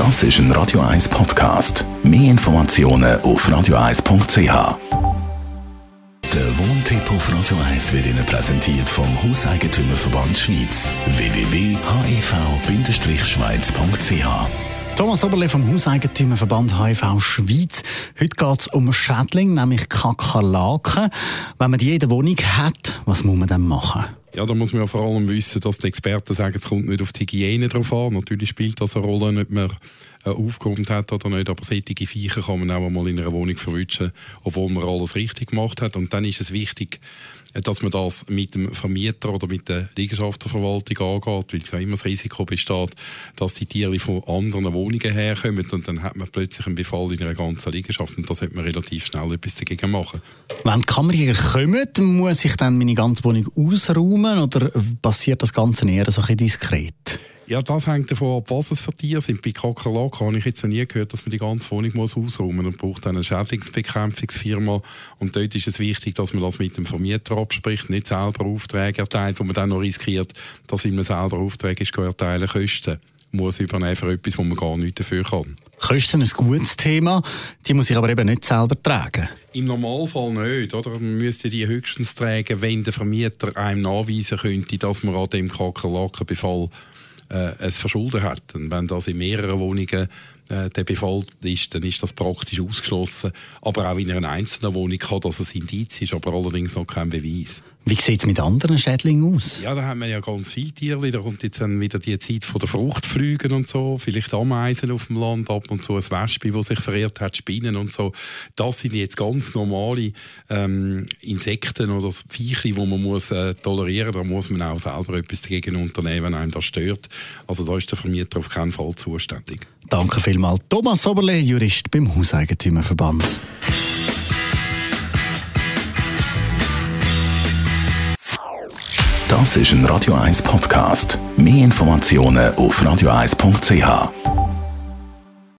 Das ist ein Radio 1 Podcast. Mehr Informationen auf radio1.ch. Der Wohntipp auf Radio 1 wird Ihnen präsentiert vom Hauseigentümerverband Schweiz. www.hev-schweiz.ch Thomas Oberle vom Hauseigentümerverband HIV Schweiz. Heute geht es um Schädling, nämlich Kakerlaken. Wenn man die in der Wohnung hat, was muss man dann machen? Ja, da muss man ja vor allem wissen, dass die Experten sagen, es kommt nicht auf die Hygiene drauf an. Natürlich spielt das eine Rolle, ob man äh, aufgeräumt hat oder nicht, aber solche Viecher kann man auch mal in einer Wohnung verwischen, obwohl man alles richtig gemacht hat. Und dann ist es wichtig, äh, dass man das mit dem Vermieter oder mit der Liegenschaftsverwaltung angeht, weil es ja immer das Risiko besteht, dass die Tiere von anderen Wohnungen herkommen und dann hat man plötzlich einen Befall in einer ganzen Liegenschaft und da sollte man relativ schnell etwas dagegen machen. Wenn die Kammerjäger kommen, muss ich dann meine ganze Wohnung ausräumen oder passiert das Ganze eher so ein bisschen diskret? Ja, das hängt davon ab, was es für Tiere sind. Bei Kakerlaken habe ich jetzt noch nie gehört, dass man die ganze Wohnung muss ausräumen muss und braucht eine Schädlingsbekämpfungsfirma. Und dort ist es wichtig, dass man das mit dem Vermieter abspricht, nicht selber Aufträge erteilt, wo man dann noch riskiert, dass, man selber Aufträge ist, erteilen Kosten muss übernehmen für etwas, wo man gar nichts dafür kann. Kosten ein gutes Thema, die muss ich aber eben nicht selber tragen. Im Normalfall nicht, oder? Man müsste die höchstens tragen, wenn der Vermieter einem nachweisen könnte, dass man an dem Kakerlakenbefall äh, es verschuldet hat. Und wenn das in mehreren Wohnungen äh, der Befall ist, dann ist das praktisch ausgeschlossen. Aber auch in einer einzelnen Wohnung kann das ein Indiz ist, aber allerdings noch kein Beweis. Wie sieht es mit anderen Schädlingen aus? Ja, da haben wir ja ganz viele Tiere. Da kommt jetzt dann wieder die Zeit von der Fruchtflügen und so. Vielleicht Ameisen auf dem Land, ab und zu ein Wespe, das sich verirrt hat, Spinnen und so. Das sind jetzt ganz normale ähm, Insekten oder Viecher, die man muss äh, tolerieren muss. Da muss man auch selber etwas dagegen unternehmen, wenn einem das stört. Also da ist der Vermieter auf keinen Fall zuständig. Danke vielmals. Thomas Oberle, Jurist beim Hauseigentümerverband. Das ist ein Radio 1 Podcast. Mehr Informationen auf radio1.ch.